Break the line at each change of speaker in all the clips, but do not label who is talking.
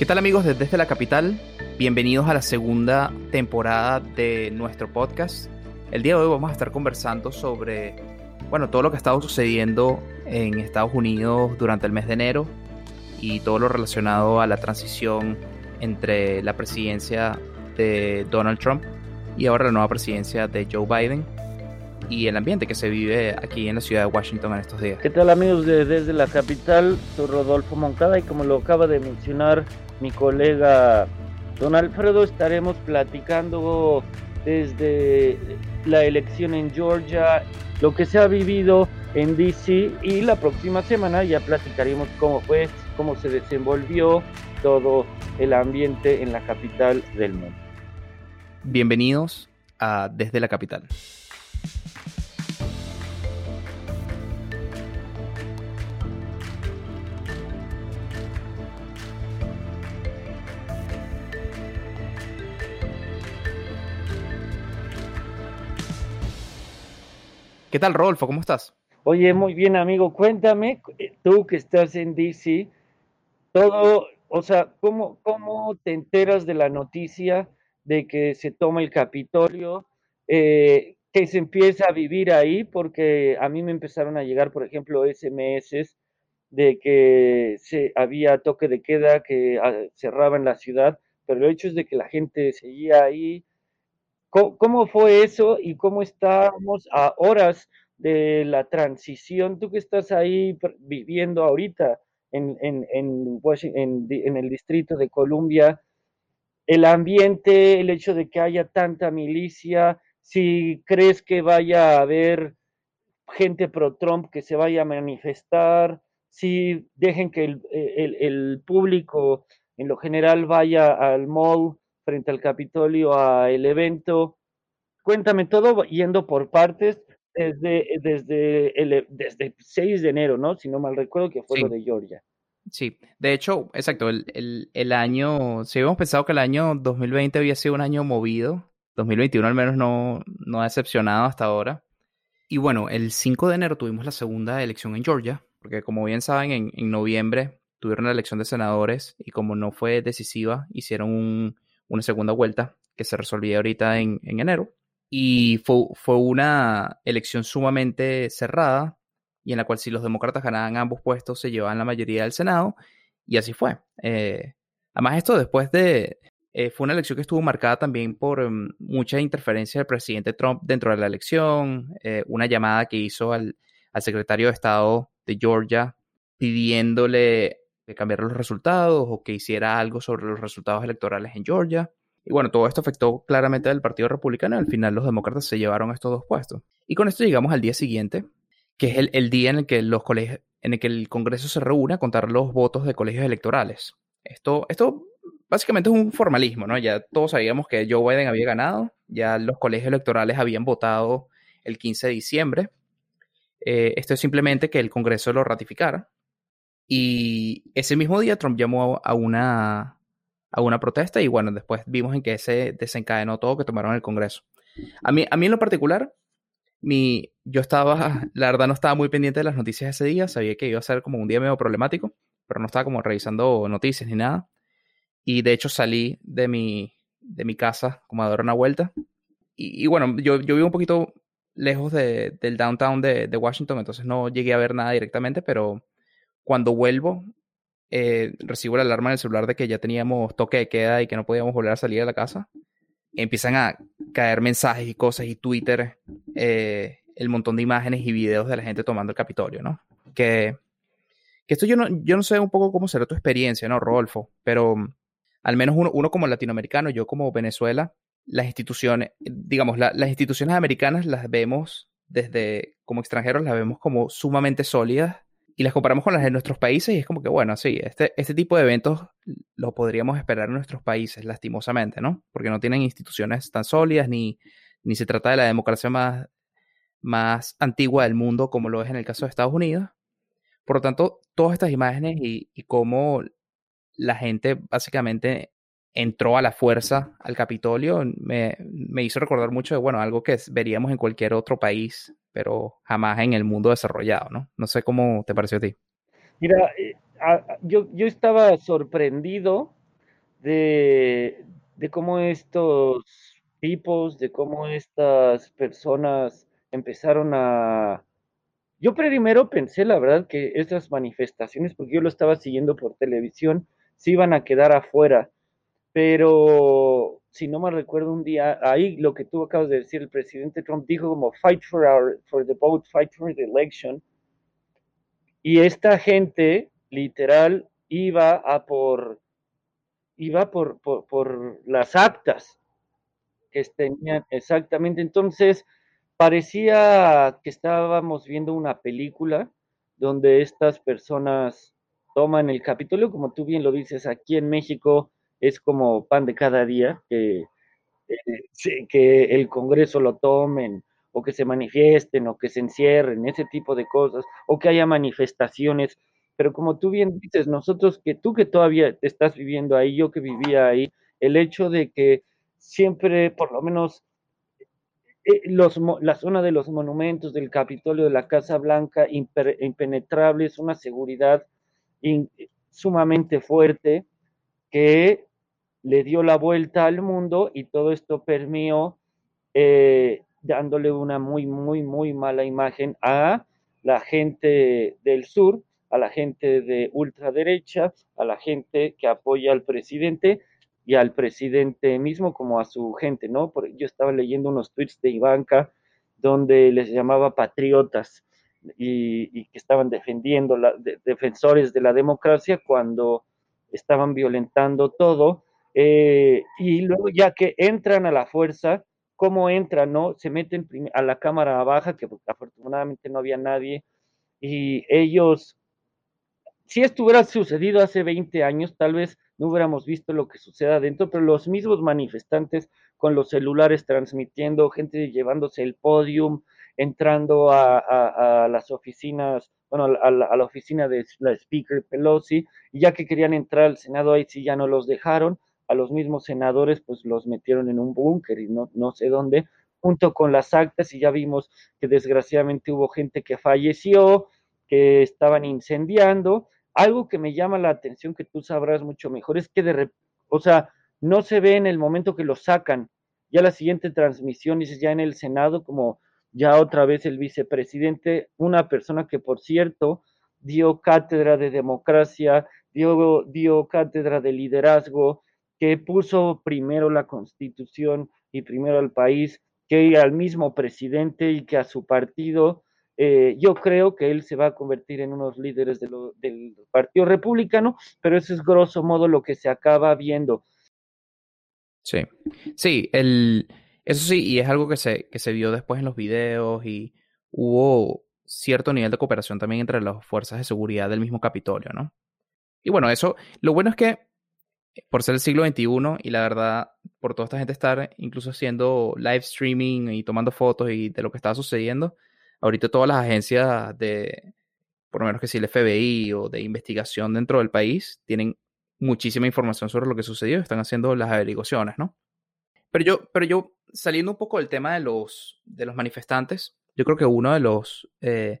¿Qué tal amigos de Desde la Capital? Bienvenidos a la segunda temporada de nuestro podcast. El día de hoy vamos a estar conversando sobre, bueno, todo lo que ha estado sucediendo en Estados Unidos durante el mes de enero y todo lo relacionado a la transición entre la presidencia de Donald Trump y ahora la nueva presidencia de Joe Biden y el ambiente que se vive aquí en la ciudad de Washington en estos días.
¿Qué tal amigos de Desde la Capital? Soy Rodolfo Moncada y como lo acaba de mencionar mi colega Don Alfredo, estaremos platicando desde la elección en Georgia, lo que se ha vivido en DC y la próxima semana ya platicaremos cómo fue, cómo se desenvolvió todo el ambiente en la capital del mundo.
Bienvenidos a Desde la Capital. ¿Qué tal, Rodolfo? ¿Cómo estás?
Oye, muy bien, amigo. Cuéntame, eh, tú que estás en DC, todo, o sea, ¿cómo, cómo te enteras de la noticia de que se toma el Capitolio? Eh, que se empieza a vivir ahí, porque a mí me empezaron a llegar, por ejemplo, SMS de que se había toque de queda, que ah, cerraban la ciudad, pero el hecho es de que la gente seguía ahí, ¿Cómo, fue eso y cómo estamos a horas de la transición? Tú que estás ahí viviendo ahorita en, en, en, en el distrito de Columbia, el ambiente, el hecho de que haya tanta milicia, si crees que vaya a haber gente pro-Trump que se vaya a manifestar, si dejen que el, el, el, público en lo general vaya al mall frente al Capitolio al evento. Cuéntame todo yendo por partes desde, desde, el, desde 6 de enero, ¿no? Si no mal recuerdo que fue lo de Georgia.
Sí, de hecho, exacto, el, el, el, año, si habíamos pensado que el año 2020 había sido un año movido, 2021 al menos no, no ha decepcionado hasta ahora. Y bueno, el 5 de enero tuvimos la segunda elección en Georgia, porque como bien saben, en, en noviembre tuvieron la elección de senadores y como no fue decisiva, hicieron un, una segunda vuelta que se resolvía ahorita en, enero. Y fue, fue, una elección sumamente cerrada y en la cual si los demócratas ganaban ambos puestos se llevaban la mayoría del Senado y así fue. Eh, además esto después de... Eh, fue una elección que estuvo marcada también por um, mucha interferencia del presidente Trump dentro de la elección, eh, una llamada que hizo al, al secretario de Estado de Georgia pidiéndole que cambiara los resultados o que hiciera algo sobre los resultados electorales en Georgia. Y bueno, todo esto afectó claramente al Partido Republicano al final los demócratas se llevaron estos dos puestos. Y con esto llegamos al día siguiente, que es el, el día en el que los colegios, en el que el Congreso se reúne a contar los votos de colegios electorales. Esto, esto básicamente es un formalismo, ¿no? Ya todos sabíamos que Joe Biden había ganado, ya los colegios electorales habían votado el 15 de diciembre. Eh, esto es simplemente que el Congreso lo ratificara. Y ese mismo día Trump llamó a una, a una protesta y bueno, después vimos en que se desencadenó todo que tomaron el Congreso. A mí, a mí en lo particular, mi, yo estaba, la verdad no estaba muy pendiente de las noticias ese día, sabía que iba a ser como un día medio problemático, pero no estaba como revisando noticias ni nada. Y de hecho salí de mi, de mi casa como a dar una vuelta. Y, bueno, yo, yo vivo un poquito lejos de, del downtown de, de Washington, entonces no llegué a ver nada directamente, pero cuando vuelvo, eh, recibo la alarma en el celular de que ya teníamos toque de queda y que no podíamos volver a salir de la casa. Empiezan a caer mensajes y cosas y Twitter, eh, el montón de imágenes y videos de la gente tomando el Capitolio, ¿no? Que, que esto yo no, yo no sé un poco cómo será tu experiencia, ¿no, Rodolfo? Pero mm, al menos uno, uno como latinoamericano, yo como Venezuela, las instituciones, digamos, las instituciones americanas las vemos desde, como extranjeros, las vemos como sumamente sólidas y las comparamos con las de nuestros países y es como que, bueno, sí, este, este tipo de eventos lo podríamos esperar en nuestros países, lastimosamente, ¿no? Porque no tienen instituciones tan sólidas ni, ni se trata de la democracia más, más antigua del mundo como lo es en el caso de Estados Unidos. Por lo tanto, todas estas imágenes y, cómo la gente básicamente entró a la fuerza al Capitolio me, me, hizo recordar mucho de, bueno, algo que veríamos en cualquier otro país pero jamás en el mundo desarrollado, ¿no? No sé cómo te pareció a ti.
Mira, eh, yo, yo estaba sorprendido de, de cómo estos tipos, de cómo estas personas empezaron a... Yo primero pensé, la verdad, que esas manifestaciones, porque yo lo estaba siguiendo por televisión, se iban a quedar afuera, pero si no me recuerdo un día, ahí lo que tú acabas de decir, el presidente Trump dijo como fight for, our, for the vote, fight for the election, y esta gente literal iba a por iba por, por, las actas que tenían exactamente. Entonces, parecía que estábamos viendo una película donde estas personas toman el Capitolio, como tú bien lo dices, aquí en México es como pan de cada día, que, eh, que el Congreso lo tomen, o que se manifiesten, o que se encierren, ese tipo de cosas, o que haya manifestaciones. Pero como tú bien dices, nosotros que tú que todavía estás viviendo ahí, yo que vivía ahí, el hecho de que siempre, por lo menos, eh, los, la zona de los monumentos, del Capitolio, de la Casa Blanca, impenetrable, es una seguridad sumamente fuerte que le dio la vuelta al mundo y todo esto permeó eh, dándole una muy, muy, muy mala imagen a la gente del sur a la gente de ultraderecha, a la gente que apoya al presidente y al presidente mismo como a su gente, ¿no? Yo estaba leyendo unos tweets de Ivanka donde les llamaba patriotas y, que estaban defendiendo, la, defensores de la democracia cuando estaban violentando todo. Eh, y luego ya que entran a la fuerza, ¿cómo entran, no? Se meten a la cámara baja, que afortunadamente no había nadie, y ellos si esto hubiera sucedido hace 20 años, tal vez no hubiéramos visto lo que sucede adentro, pero los mismos manifestantes con los celulares transmitiendo, gente llevándose el podium, entrando a, las oficinas, bueno, a la, oficina de la Speaker Pelosi, y ya que querían entrar al Senado, ahí sí ya no los dejaron, a los mismos senadores pues los metieron en un búnker y no, no sé dónde, junto con las actas, y ya vimos que desgraciadamente hubo gente que falleció, que estaban incendiando, algo que me llama la atención, que tú sabrás mucho mejor, es que de, o sea, no se ve en el momento que lo sacan. Ya la siguiente transmisión, dices, ya en el Senado, como ya otra vez el vicepresidente, una persona que, por cierto, dio cátedra de democracia, dio, dio cátedra de liderazgo, que puso primero la constitución y primero al país, que al mismo presidente y que a su partido, eh, yo creo que él se va a convertir en unos líderes del Partido Republicano, pero eso es grosso modo lo que se acaba viendo.
Sí, sí, el, eso sí, y es algo que se, que se vio después en los videos y hubo cierto nivel de cooperación también entre las fuerzas de seguridad del mismo Capitolio, ¿no? Y bueno, eso, lo bueno es que por ser el siglo XXI y la verdad, por toda esta gente estar incluso haciendo live streaming y tomando fotos y de lo que estaba sucediendo, ahorita todas las agencias de, por lo menos que si el FBI o de investigación dentro del país, tienen muchísima información sobre lo que sucedió, están haciendo las averiguaciones, ¿no? Pero yo, pero yo, saliendo un poco del tema de los, de los manifestantes, yo creo que uno de los eh,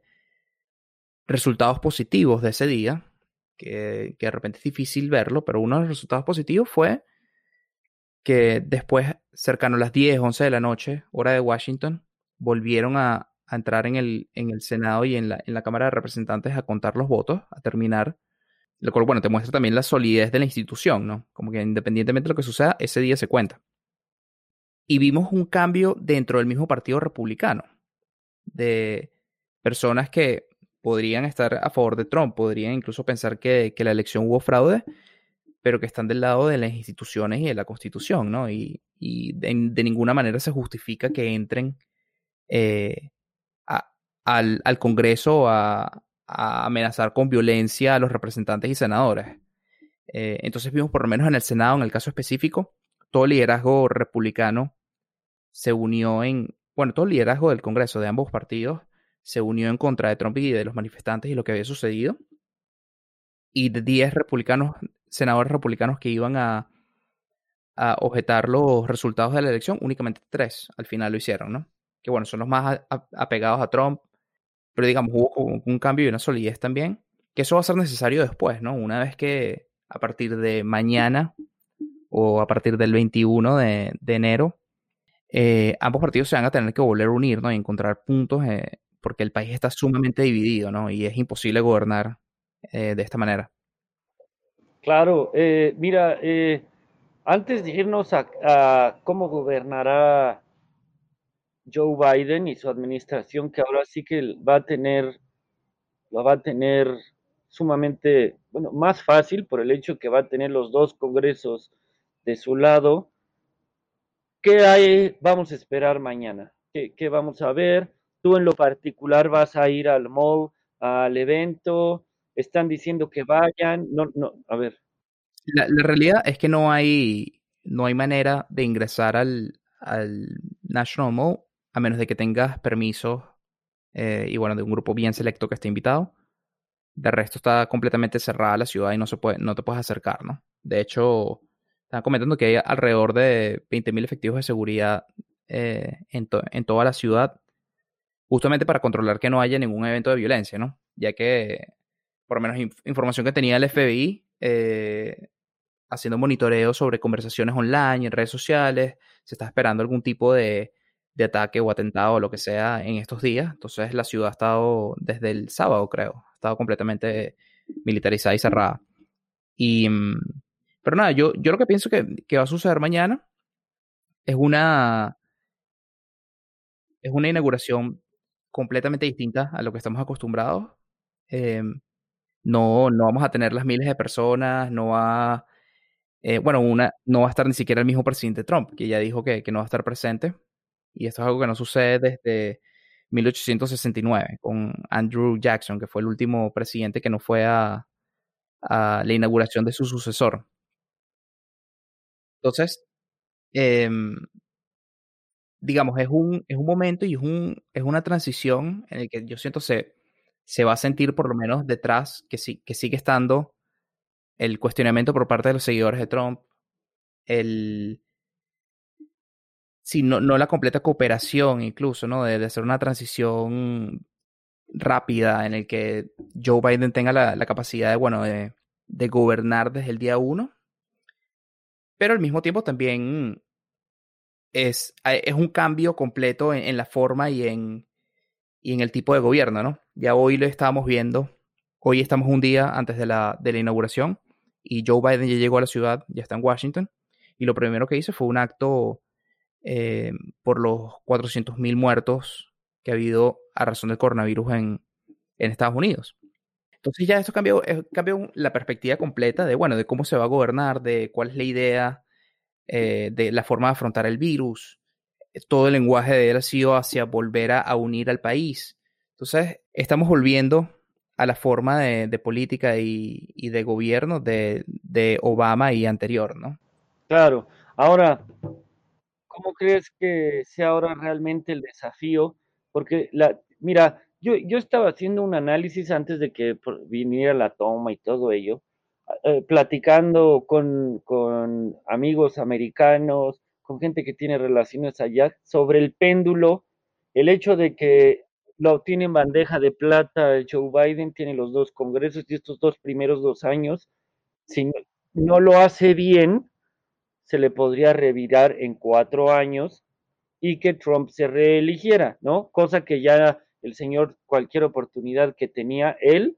resultados positivos de ese día, que, que de repente es difícil verlo, pero uno de los resultados positivos fue que después, cercano a las 10, 11 de la noche, hora de Washington, volvieron a, entrar en el, en el Senado y en la, en la Cámara de Representantes a contar los votos, a terminar. Lo cual, bueno, te muestra también la solidez de la institución, ¿no? Como que independientemente de lo que suceda, ese día se cuenta. Y vimos un cambio dentro del mismo Partido Republicano, de personas que podrían estar a favor de Trump, podrían incluso pensar que, que la elección hubo fraude, pero que están del lado de las instituciones y de la Constitución, ¿no? Y, y de, ninguna manera se justifica que entren eh, al, al Congreso a, amenazar con violencia a los representantes y senadores. Eh, entonces vimos por lo menos en el Senado, en el caso específico, todo el liderazgo republicano se unió en, bueno, todo liderazgo del Congreso de ambos partidos se unió en contra de Trump y de los manifestantes y lo que había sucedido. Y de 10 republicanos, senadores republicanos que iban a, a objetar los resultados de la elección, únicamente tres al final lo hicieron, ¿no? Que bueno, son los más apegados a Trump, pero digamos, hubo un cambio y una solidez también, que eso va a ser necesario después, ¿no? Una vez que a partir de mañana o a partir del 21 de, enero, eh, ambos partidos se van a tener que volver a unir ¿no? y encontrar puntos eh, porque el país está sumamente dividido ¿no? y es imposible gobernar de esta manera.
Claro, mira, antes de irnos a, cómo gobernará Joe Biden y su administración, que ahora sí que va a tener, lo va a tener sumamente, bueno, más fácil por el hecho que va a tener los dos congresos de su lado. ¿Qué hay, vamos a esperar mañana? ¿Qué, qué vamos a ver? Tú en lo particular vas a ir al mall, al evento, están diciendo que vayan, no, no, a ver.
La, realidad es que no hay, no hay manera de ingresar al, al National Mall a menos de que tengas permisos eh, y bueno, de un grupo bien selecto que esté invitado. De resto está completamente cerrada la ciudad y no, se puede, no te puedes acercar, ¿no? De hecho, están comentando que hay alrededor de 20.000 efectivos de seguridad eh, en, en toda la ciudad, justamente para controlar que no haya ningún evento de violencia, ¿no? Ya que, por lo menos información que tenía el FBI, eh, haciendo monitoreo sobre conversaciones online, en redes sociales, se está esperando algún tipo de, ataque o atentado o lo que sea en estos días. Entonces la ciudad ha estado desde el sábado, creo, ha estado completamente militarizada y cerrada. Y, mm, pero nada, yo, yo lo que pienso que, que va a suceder mañana es una, es una inauguración completamente distinta a lo que estamos acostumbrados. Em, no, no vamos a tener las miles de personas, no va, eh, bueno, una, no va a estar ni siquiera el mismo presidente Trump, que ya dijo que, que no va a estar presente. Y esto es algo que no sucede desde 1869 con Andrew Jackson, que fue el último presidente que no fue a, a la inauguración de su sucesor. Entonces, em, digamos, es un, es un momento y es, un, es una transición en el que yo siento se, se va a sentir por lo menos detrás que, sí, que sigue estando el cuestionamiento por parte de los seguidores de Trump, el, sí, no, no la completa cooperación incluso, ¿no? De, hacer una transición rápida en el que Joe Biden tenga la, la capacidad de, bueno, de, de, gobernar desde el día uno. Pero al mismo tiempo también es, es un cambio completo en, en, la forma y en, y en el tipo de gobierno, ¿no? Ya hoy lo estábamos viendo. Hoy estamos un día antes de la, de la inauguración y Joe Biden ya llegó a la ciudad, ya está en Washington. Y lo primero que hizo fue un acto eh, por los 400.000 muertos que ha habido a razón del coronavirus en, en Estados Unidos. Entonces ya esto cambió, eh, cambió la perspectiva completa de, bueno, de cómo se va a gobernar, de cuál es la idea, eh, de la forma de afrontar el virus. Todo el lenguaje de él ha sido hacia volver a, unir al país. Entonces, estamos volviendo a la forma de, de política y, y, de gobierno de, de Obama y anterior, ¿no?
Claro. Ahora, ¿cómo crees que sea ahora realmente el desafío? Porque, la, mira, yo, yo estaba haciendo un análisis antes de que viniera la toma y todo ello, eh, platicando con, con amigos americanos, con gente que tiene relaciones allá, sobre el péndulo, el hecho de que lo tiene en bandeja de plata Joe Biden, tiene los dos congresos y estos dos primeros dos años, si no lo hace bien, se le podría revirar en cuatro años y que Trump se reeligiera, ¿no? Cosa que ya el señor, cualquier oportunidad que tenía él,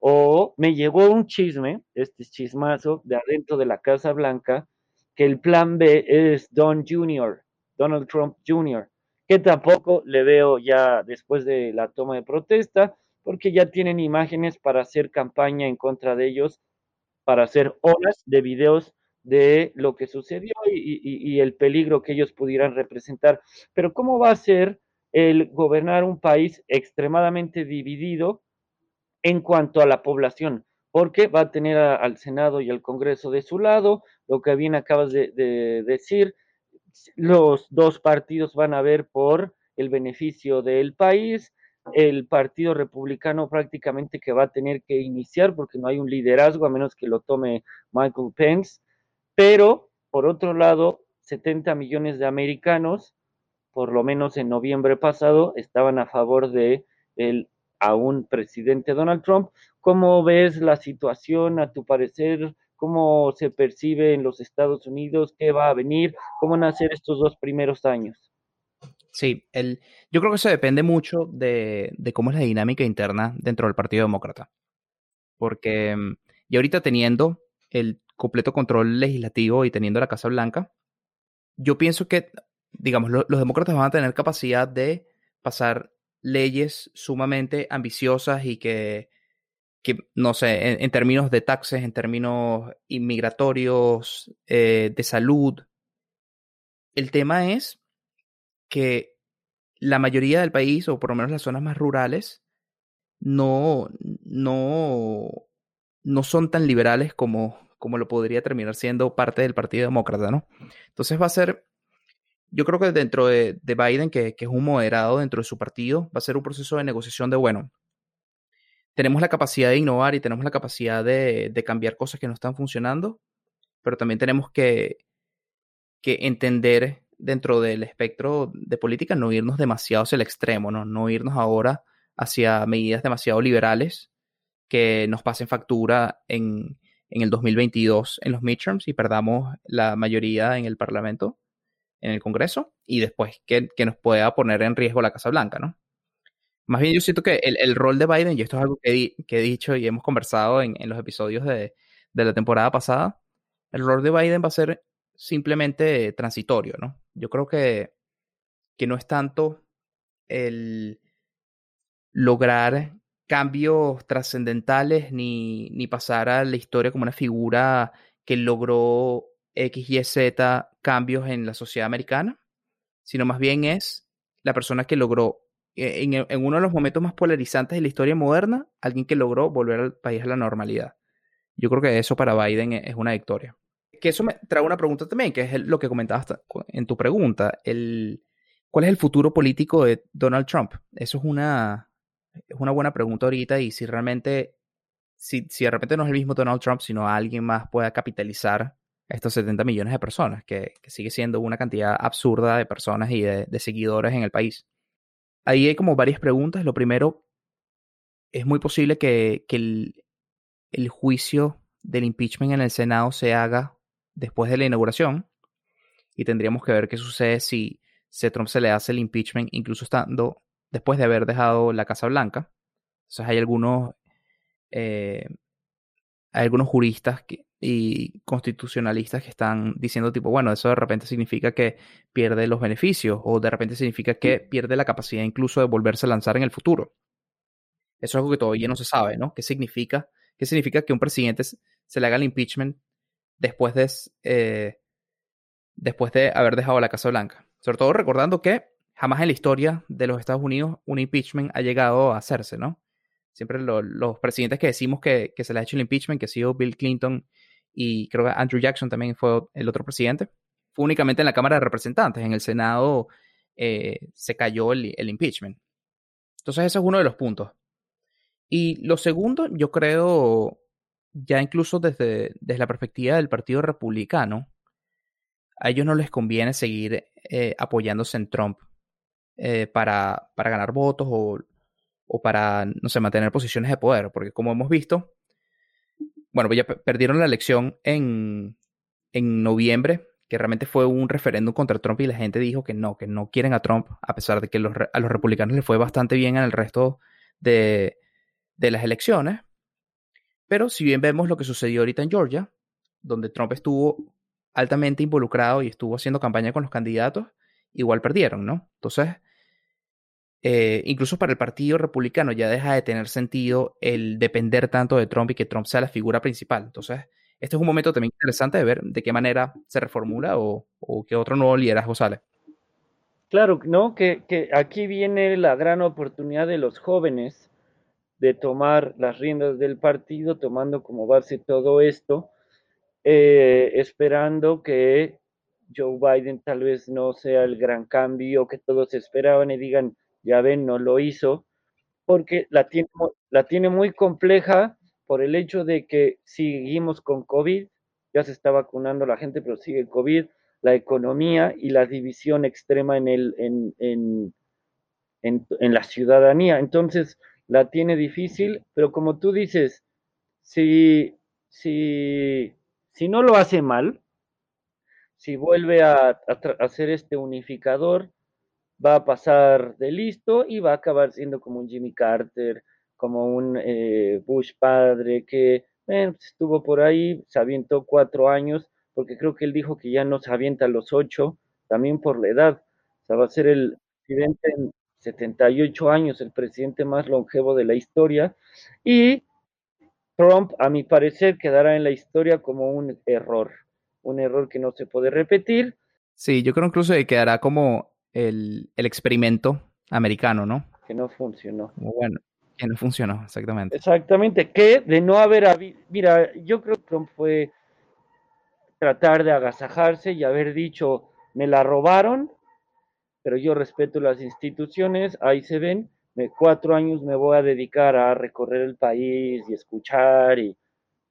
o me llegó un chisme, este chismazo de adentro de la Casa Blanca, que el plan B es Don Jr., Donald Trump Jr., que tampoco le veo ya después de la toma de protesta, porque ya tienen imágenes para hacer campaña en contra de ellos, para hacer horas de videos de lo que sucedió y, el peligro que ellos pudieran representar. Pero ¿cómo va a ser el gobernar un país extremadamente dividido en cuanto a la población? Porque va a tener al Senado y al Congreso de su lado, lo que bien acabas de, de decir, los dos partidos van a ver por el beneficio del país, el Partido Republicano prácticamente que va a tener que iniciar porque no hay un liderazgo a menos que lo tome Michael Pence pero, por otro lado, 70 millones de americanos, por lo menos en noviembre pasado, estaban a favor de aún presidente Donald Trump. ¿Cómo ves la situación, a tu parecer? cómo se percibe en los Estados Unidos, qué va a venir, cómo van a ser estos dos primeros años.
Sí, el, yo creo que eso depende mucho de, de cómo es la dinámica interna dentro del Partido Demócrata. Porque, mm, y ahorita teniendo el completo control legislativo y teniendo la Casa Blanca, yo pienso que, digamos, los demócratas van a tener capacidad de pasar leyes sumamente ambiciosas y que, que no sé, en, términos de taxes, en términos inmigratorios, eh, de salud. El tema es que la mayoría del país, o por lo menos las zonas más rurales, no, no, no son tan liberales como, como lo podría terminar siendo parte del Partido Demócrata, ¿no? Entonces va a ser, yo creo que dentro de, Biden, que, es un moderado dentro de su partido, va a ser un proceso de negociación de, bueno, tenemos la capacidad de innovar y tenemos la capacidad de, cambiar cosas que no están funcionando, pero también tenemos que, entender dentro del espectro de política no irnos demasiado hacia el extremo, ¿no? No irnos ahora hacia medidas demasiado liberales que nos pasen factura en el 2022 en los midterms y perdamos la mayoría en el Parlamento, en el Congreso, y después que, que nos pueda poner en riesgo la Casa Blanca, ¿no? Más bien yo siento que el, el rol de Biden, y esto es algo que, que he dicho y hemos conversado en, en los episodios de, de la temporada pasada, el rol de Biden va a ser simplemente transitorio, ¿no? Yo creo que, que no es tanto el lograr cambios trascendentales ni, ni pasar a la historia como una figura que logró X, Y, Z cambios en la sociedad americana, sino más bien es la persona que logró eh, en, uno de los momentos más polarizantes de la historia moderna, alguien que logró volver al país a la normalidad. Yo creo que eso para Biden es una victoria que eso me trae una pregunta también, que es lo que comentabas en tu pregunta. El, ¿Cuál es el futuro político de Donald Trump? Eso es una, es una buena pregunta ahorita y si realmente, si, si de repente no es el mismo Donald Trump, sino alguien más pueda capitalizar estos 70 millones de personas, que, que, sigue siendo una cantidad absurda de personas y de, seguidores en el país. Ahí hay como varias preguntas. Lo primero, es muy posible que, que el, juicio del impeachment en el Senado se haga después de la inauguración y tendríamos que ver qué sucede si, se Trump se le hace el impeachment, incluso estando después de haber dejado la Casa Blanca. Entonces hay algunos, eh, hay algunos juristas y constitucionalistas que están diciendo tipo, bueno, eso de repente significa que pierde los beneficios o de repente significa que pierde la capacidad incluso de volverse a lanzar en el futuro. Eso es algo que todavía no se sabe, ¿no? ¿Qué significa? ¿Qué significa que un presidente se le haga el impeachment después de, eh, después de haber dejado la Casa Blanca. Sobre todo recordando que jamás en la historia de los Estados Unidos un impeachment ha llegado a hacerse, ¿no? Siempre los presidentes que decimos que, se le ha hecho el impeachment, que ha sido Bill Clinton y creo que Andrew Jackson también fue el otro presidente, fue únicamente en la Cámara de Representantes. En el Senado eh, se cayó el, el impeachment. Entonces ese es uno de los puntos. Y lo segundo, yo creo, ya incluso desde, desde la perspectiva del Partido Republicano, a ellos no les conviene seguir eh, apoyándose en Trump eh, para, para, ganar votos o, o, para, no sé, mantener posiciones de poder, porque como hemos visto, bueno, ya perdieron la elección en, en noviembre, que realmente fue un referéndum contra Trump y la gente dijo que no, que no quieren a Trump, a pesar de que a los republicanos les fue bastante bien en el resto de, de las elecciones. Pero si bien vemos lo que sucedió ahorita en Georgia, donde Trump estuvo altamente involucrado y estuvo haciendo campaña con los candidatos, igual perdieron, ¿no? Entonces, eh, incluso para el Partido Republicano ya deja de tener sentido el depender tanto de Trump y que Trump sea la figura principal. Entonces, este es un momento también interesante de ver de qué manera se reformula o, o qué otro nuevo liderazgo sale.
Claro, ¿no? Que, aquí viene la gran oportunidad de los jóvenes de tomar las riendas del partido, tomando como base todo esto, eh, esperando que Joe Biden tal vez no sea el gran cambio que todos esperaban y digan, ya ven, no lo hizo, porque la tiene, la tiene muy compleja por el hecho de que seguimos con COVID, ya se está vacunando la gente, pero sigue COVID, la economía y la división extrema en, el, en, en, en la ciudadanía. Entonces, la tiene difícil, pero como tú dices, si, si si no lo hace mal, si vuelve a, hacer este unificador, va a pasar de listo y va a acabar siendo como un Jimmy Carter, como un eh, Bush padre que pues, estuvo por ahí, se avientó cuatro años, porque creo que él dijo que ya no se avienta a los ocho, también por la edad. O sea, va a ser el presidente en 78 años, el presidente más longevo de la historia. Y Trump, a mi parecer, quedará en la historia como un error, un error que no se puede repetir.
Sí, yo creo incluso que quedará como el, el experimento americano, ¿no?
Que no funcionó.
Bueno, que no funcionó, exactamente.
Exactamente, que de no haber habido, mira, yo creo que Trump fue tratar de agasajarse y haber dicho, me la robaron, pero yo respeto las instituciones, ahí se ven, me, cuatro años me voy a dedicar a recorrer el país y escuchar y,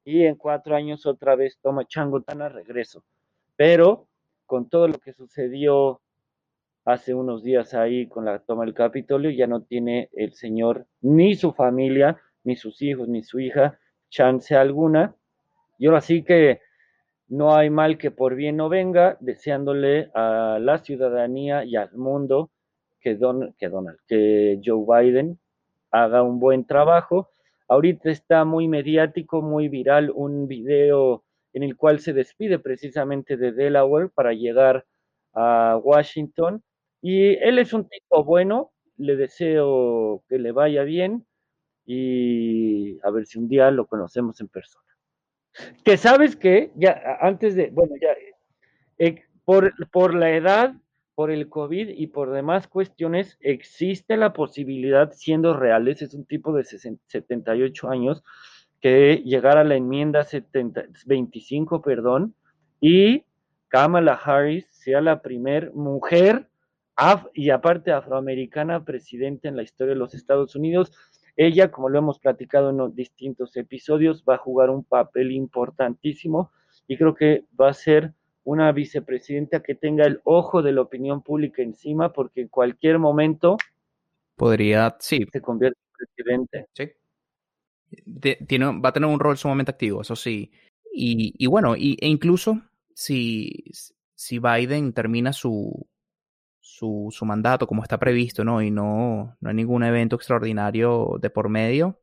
y en cuatro años otra vez toma changotana, regreso. Pero con todo lo que sucedió hace unos días ahí con la toma del Capitolio, ya no tiene el señor ni su familia, ni sus hijos, ni su hija chance alguna. Y ahora sí que no hay mal que por bien no venga, deseándole a la ciudadanía y al mundo que, Don, que Donald, que Joe Biden haga un buen trabajo. Ahorita está muy mediático, muy viral un video en el cual se despide precisamente de Delaware para llegar a Washington y él es un tipo bueno, le deseo que le vaya bien y a ver si un día lo conocemos en persona. Que sabes que, ya antes de, bueno, ya, eh, por, por la edad, por el COVID y por demás cuestiones, existe la posibilidad, siendo reales, es un tipo de 78 años, que llegara a la enmienda 70, 25, perdón, y Kamala Harris sea la primer mujer y aparte afroamericana presidenta en la historia de los Estados Unidos. Ella, como lo hemos platicado en distintos episodios, va a jugar un papel importantísimo y creo que va a ser una vicepresidenta que tenga el ojo de la opinión pública encima porque en cualquier momento
podría, sí,
se convierte en presidente.
Sí. tiene, va a tener un rol sumamente activo, eso sí. Y, y bueno, y, e incluso si, si Biden termina su, su, su mandato como está previsto, ¿no? Y no, no hay ningún evento extraordinario de por medio.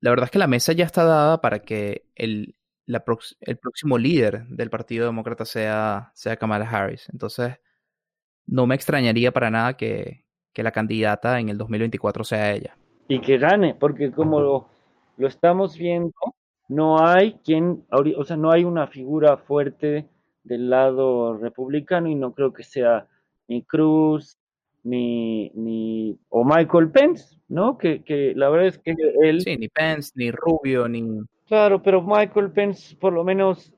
La verdad es que la mesa ya está dada para que el, la el próximo líder del Partido Demócrata sea, sea Kamala Harris. Entonces, no me extrañaría para nada que, que la candidata en el 2024 sea ella.
Y que gane, porque como lo, lo estamos viendo, no hay quien, o sea, no hay una figura fuerte del lado republicano y no creo que sea ni Cruz, ni, ni, o Michael Pence, ¿no? Que, que la verdad es que él...
Sí, ni Pence, ni Rubio, ni...
Claro, pero Michael Pence por lo menos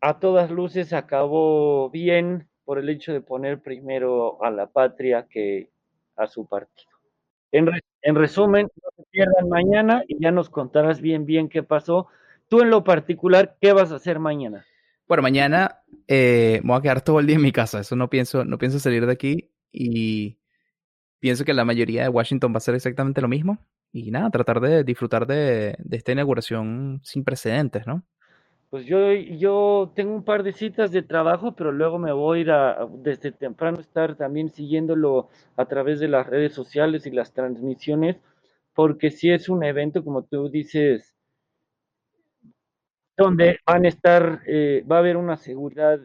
a todas luces acabó bien por el hecho de poner primero a la patria que a su partido. En, en resumen, no se pierdan mañana y ya nos contarás bien, bien qué pasó. Tú en lo particular, ¿qué vas a hacer mañana?
Bueno, mañana eh, me voy a quedar todo el día en mi casa. Eso no pienso, no pienso salir de aquí. Y pienso que la mayoría de Washington va a ser exactamente lo mismo. Y nada, tratar de disfrutar de, esta inauguración sin precedentes, ¿no?
Pues yo, yo tengo un par de citas de trabajo, pero luego me voy a ir desde temprano estar también siguiéndolo a través de las redes sociales y las transmisiones, porque si es un evento, como tú dices, donde van a estar, eh, va a haber una seguridad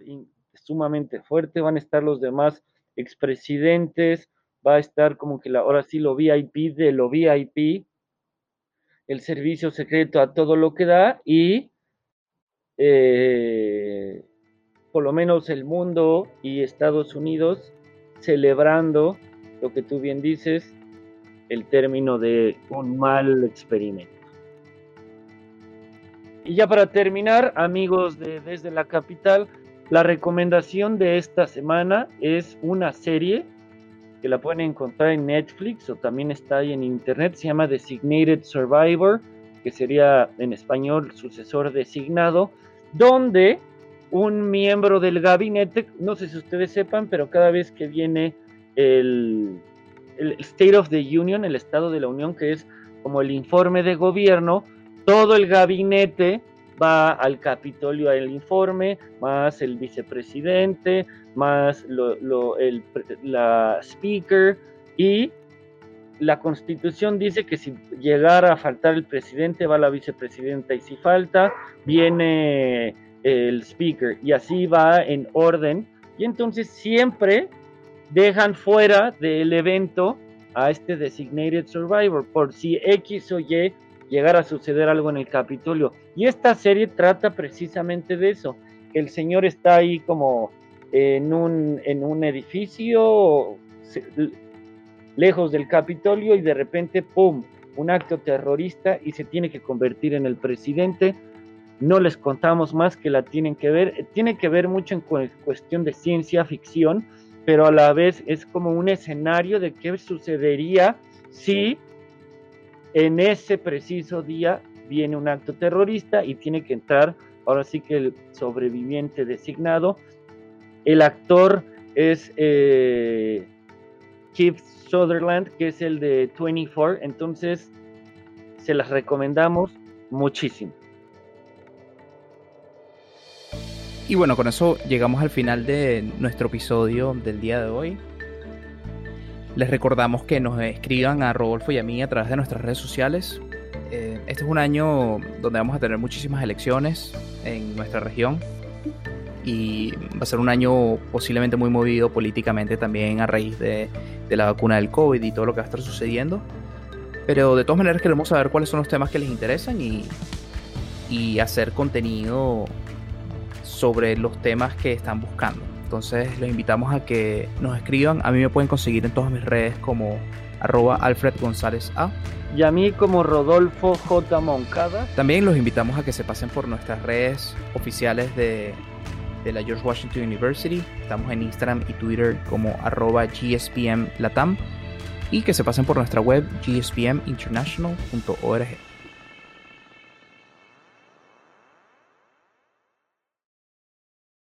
sumamente fuerte, van a estar los demás expresidentes, va a estar como que la, ahora sí lo VIP de lo VIP, el servicio secreto a todo lo que da y eh, por lo menos el mundo y Estados Unidos celebrando lo que tú bien dices, el término de un mal experimento. Y ya para terminar, amigos de Desde la Capital, la recomendación de esta semana es una serie que la pueden encontrar en Netflix o también está ahí en internet, se llama Designated Survivor, que sería en español sucesor designado, donde un miembro del gabinete, no sé si ustedes sepan, pero cada vez que viene el, el State of the Union, el Estado de la Unión, que es como el informe de gobierno, todo el gabinete va al Capitolio el informe, más el vicepresidente, más el, la speaker y la constitución dice que si llegara a faltar el presidente va la vicepresidenta y si falta viene el speaker y así va en orden. Y entonces siempre dejan fuera del evento a este designated survivor por si X o Y llegara a suceder algo en el Capitolio. Y esta serie trata precisamente de eso, el señor está ahí como en un, en un edificio lejos del Capitolio y de repente, ¡pum!, un acto terrorista y se tiene que convertir en el presidente. No les contamos más que la tienen que ver. Tiene que ver mucho en cuestión de ciencia ficción, pero a la vez es como un escenario de qué sucedería si en ese preciso día viene un acto terrorista y tiene que entrar, ahora sí que el sobreviviente designado. El actor es eh, Keith Sutherland, que es el de 24, entonces se las recomendamos muchísimo.
Y bueno, con eso llegamos al final de nuestro episodio del día de hoy. Les recordamos que nos escriban a Rodolfo y a mí a través de nuestras redes sociales. Eh, este es un año donde vamos a tener muchísimas elecciones en nuestra región y va a ser un año posiblemente muy movido políticamente también a raíz de, la vacuna del COVID y todo lo que va a estar sucediendo. Pero de todas maneras queremos saber cuáles son los temas que les interesan y hacer contenido sobre los temas que están buscando. Entonces los invitamos a que nos escriban. A mí me pueden conseguir en todas mis redes como arroba Alfred González A.
Y a mí como Rodolfo J. Moncada.
También los invitamos a que se pasen por nuestras redes oficiales de, de la George Washington University. Estamos en Instagram y Twitter como arroba GSPM Latam. Y que se pasen por nuestra web gspminternational.org.